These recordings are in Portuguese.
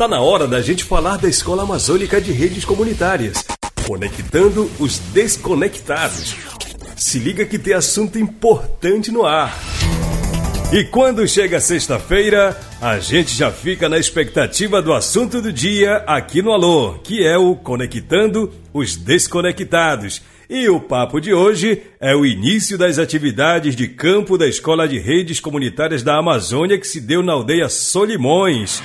Tá na hora da gente falar da Escola Amazônica de Redes Comunitárias, conectando os desconectados. Se liga que tem assunto importante no ar. E quando chega sexta-feira, a gente já fica na expectativa do assunto do dia aqui no Alô, que é o Conectando os Desconectados. E o papo de hoje é o início das atividades de campo da Escola de Redes Comunitárias da Amazônia que se deu na aldeia Solimões.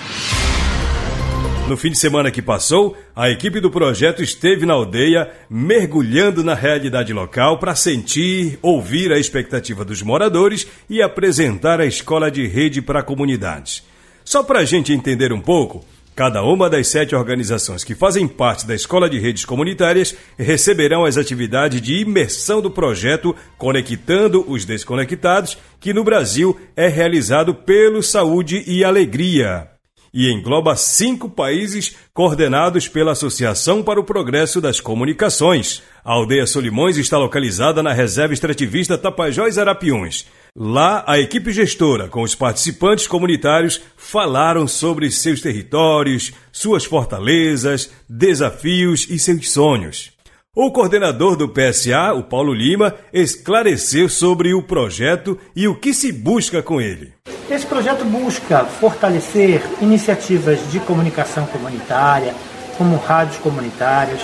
No fim de semana que passou, a equipe do projeto esteve na aldeia mergulhando na realidade local para sentir, ouvir a expectativa dos moradores e apresentar a escola de rede para comunidades. Só para a gente entender um pouco, cada uma das sete organizações que fazem parte da Escola de Redes Comunitárias receberão as atividades de imersão do projeto Conectando os Desconectados, que no Brasil é realizado pelo Saúde e Alegria e engloba cinco países coordenados pela Associação para o Progresso das Comunicações. A aldeia Solimões está localizada na reserva extrativista Tapajós Arapiuns. Lá, a equipe gestora, com os participantes comunitários, falaram sobre seus territórios, suas fortalezas, desafios e seus sonhos. O coordenador do PSA, o Paulo Lima, esclareceu sobre o projeto e o que se busca com ele. Esse projeto busca fortalecer iniciativas de comunicação comunitária, como rádios comunitárias,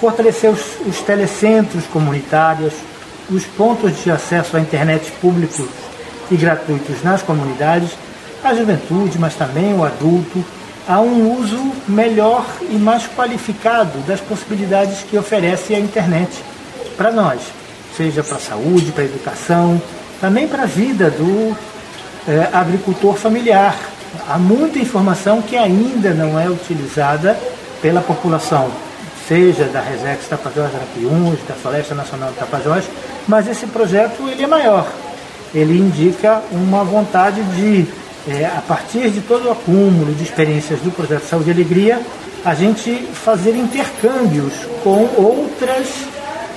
fortalecer os, os telecentros comunitários, os pontos de acesso à internet públicos e gratuitos nas comunidades, a juventude, mas também o adulto, a um uso melhor e mais qualificado das possibilidades que oferece a internet para nós, seja para a saúde, para a educação, também para a vida do é, agricultor familiar. Há muita informação que ainda não é utilizada pela população, seja da Resex Tapajós Arapiuns, da Floresta Nacional de Tapajós, mas esse projeto ele é maior. Ele indica uma vontade de é, a partir de todo o acúmulo de experiências do projeto Saúde e Alegria, a gente fazer intercâmbios com outras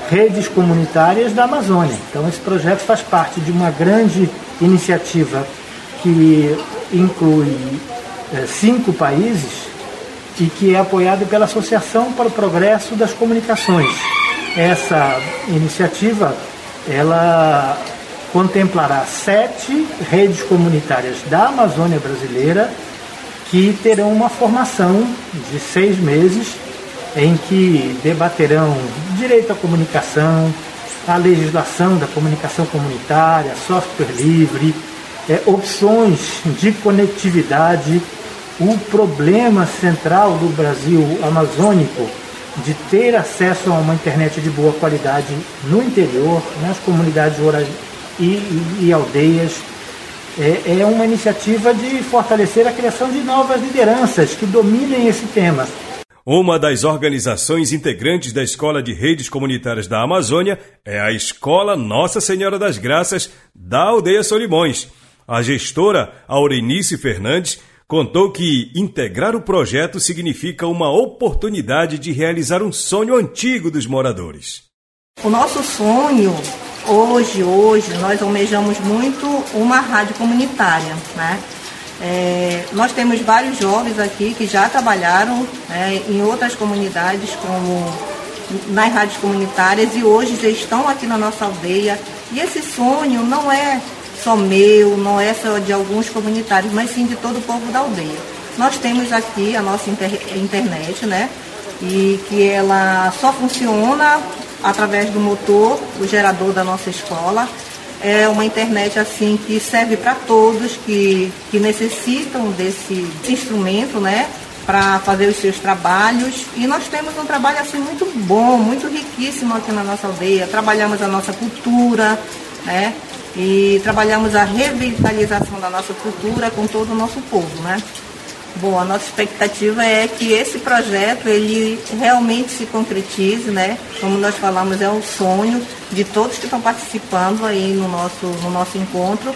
redes comunitárias da Amazônia. Então, esse projeto faz parte de uma grande iniciativa que inclui é, cinco países e que é apoiado pela Associação para o Progresso das Comunicações. Essa iniciativa, ela contemplará sete redes comunitárias da Amazônia brasileira que terão uma formação de seis meses em que debaterão direito à comunicação, a legislação da comunicação comunitária, software livre, é, opções de conectividade, o problema central do Brasil amazônico de ter acesso a uma internet de boa qualidade no interior, nas comunidades rurais e, e, e aldeias. É, é uma iniciativa de fortalecer a criação de novas lideranças que dominem esse tema. Uma das organizações integrantes da Escola de Redes Comunitárias da Amazônia é a Escola Nossa Senhora das Graças da Aldeia Solimões. A gestora Aurenice Fernandes contou que integrar o projeto significa uma oportunidade de realizar um sonho antigo dos moradores. O nosso sonho hoje, hoje, nós almejamos muito uma rádio comunitária, né? É, nós temos vários jovens aqui que já trabalharam né, em outras comunidades, como nas rádios comunitárias, e hoje já estão aqui na nossa aldeia. E esse sonho não é só meu, não é só de alguns comunitários, mas sim de todo o povo da aldeia. Nós temos aqui a nossa inter internet, né? E que ela só funciona através do motor, o gerador da nossa escola. É uma internet assim que serve para todos que, que necessitam desse, instrumento, né? Para fazer os seus trabalhos. E nós temos um trabalho assim muito bom, muito riquíssimo aqui na nossa aldeia. Trabalhamos a nossa cultura, né? E trabalhamos a revitalização da nossa cultura com todo o nosso povo, né? Bom, a nossa expectativa é que esse projeto ele realmente se concretize, né? Como nós falamos, é um sonho de todos que estão participando aí no nosso, no nosso encontro.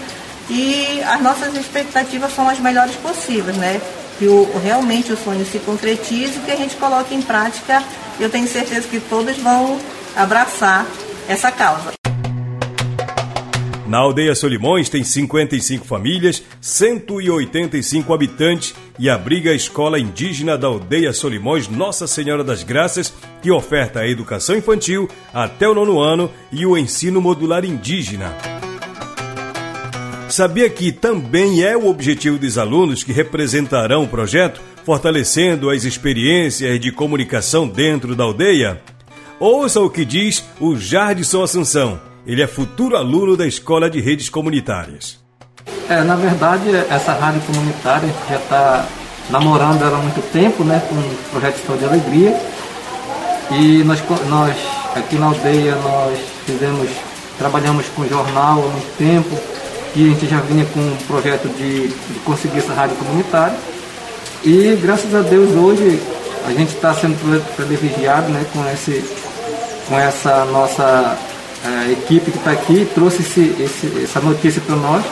E as nossas expectativas são as melhores possíveis, né? Que o, realmente o sonho se concretize e que a gente coloque em prática. Eu tenho certeza que todos vão abraçar essa causa. Na aldeia Solimões tem 55 famílias, 185 habitantes e abriga a escola indígena da aldeia Solimões Nossa Senhora das Graças, que oferta a educação infantil até o nono ano e o ensino modular indígena. Sabia que também é o objetivo dos alunos que representarão o projeto, fortalecendo as experiências de comunicação dentro da aldeia? Ouça o que diz o Jardison Assunção ele é futuro aluno da Escola de Redes Comunitárias. É, na verdade, essa rádio comunitária já está namorando ela há muito tempo, né, com o projeto História de Alegria. E nós, nós aqui na aldeia nós fizemos, trabalhamos com jornal há muito tempo, e a gente já vinha com um projeto de, de conseguir essa rádio comunitária. E graças a Deus hoje a gente está sendo privilegiado né, com, esse, com essa nossa a equipe que está aqui trouxe esse, esse, essa notícia para nós.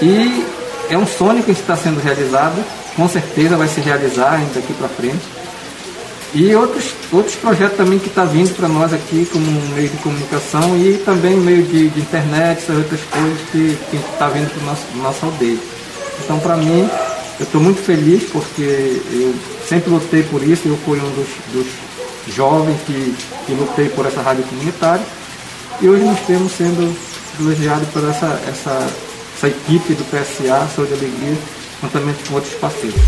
E é um sonho que está sendo realizado, com certeza vai se realizar ainda daqui para frente. E outros, outros projetos também que estão tá vindo para nós aqui como um meio de comunicação e também meio de, de internet, essas outras coisas que está vindo para nosso, nosso aldeia. Então para mim, eu estou muito feliz porque eu sempre lutei por isso, eu fui um dos, dos jovens que, que lutei por essa rádio comunitária e hoje nós temos sendo privilegiados por essa, essa, essa equipe do PSA, Saúde e Alegria, juntamente com outros parceiros.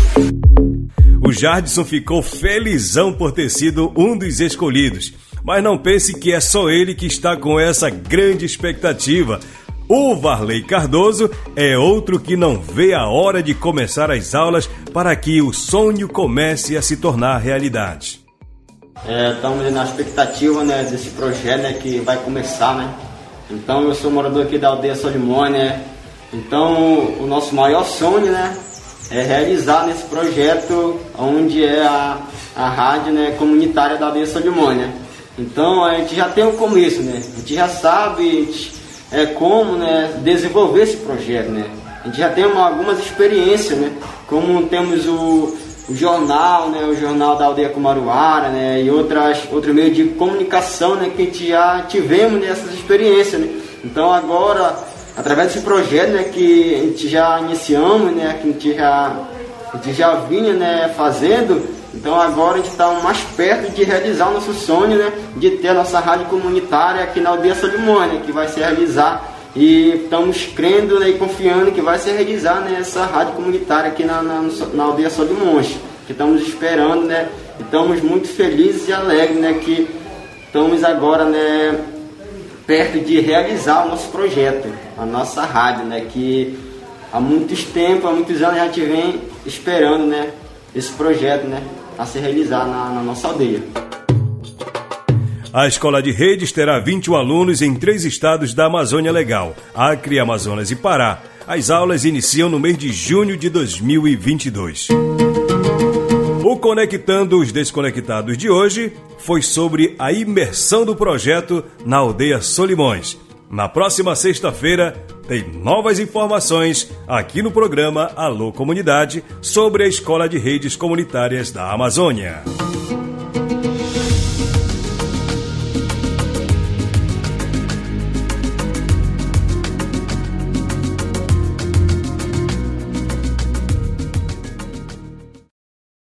O Jardson ficou felizão por ter sido um dos escolhidos. Mas não pense que é só ele que está com essa grande expectativa. O Varley Cardoso é outro que não vê a hora de começar as aulas para que o sonho comece a se tornar realidade. É, estamos na expectativa né, desse projeto né, que vai começar, né? Então eu sou morador aqui da aldeia Solimone, né? Então o nosso maior sonho, né, é realizar nesse projeto onde é a, a rádio né, comunitária da aldeia Solimone, né? Então a gente já tem um começo, né? A gente já sabe é, como né, desenvolver esse projeto, né? A gente já tem uma, algumas experiências, né? Como temos o, o jornal, né, o jornal da aldeia Kumaruara, né, e outras outro meio de comunicação, né, que já tivemos nessas experiências, né. Então agora, através desse projeto, né, que a gente já iniciamos, né, que a gente já a gente já vinha, né, fazendo, então agora a gente está mais perto de realizar o nosso sonho, né, de ter a nossa rádio comunitária aqui na aldeia Solimone, que vai se realizar e estamos crendo né, e confiando que vai se realizar né, essa rádio comunitária aqui na, na, na aldeia Sol de que estamos esperando, né? E estamos muito felizes e alegres, né? Que estamos agora, né? Perto de realizar o nosso projeto, a nossa rádio, né? Que há muitos tempos, há muitos anos a gente vem esperando, né? Esse projeto, né? A se realizar na, na nossa aldeia. A escola de redes terá 21 alunos em três estados da Amazônia Legal, Acre, Amazonas e Pará. As aulas iniciam no mês de junho de 2022. O Conectando os Desconectados de hoje foi sobre a imersão do projeto na aldeia Solimões. Na próxima sexta-feira tem novas informações aqui no programa Alô Comunidade sobre a Escola de Redes Comunitárias da Amazônia.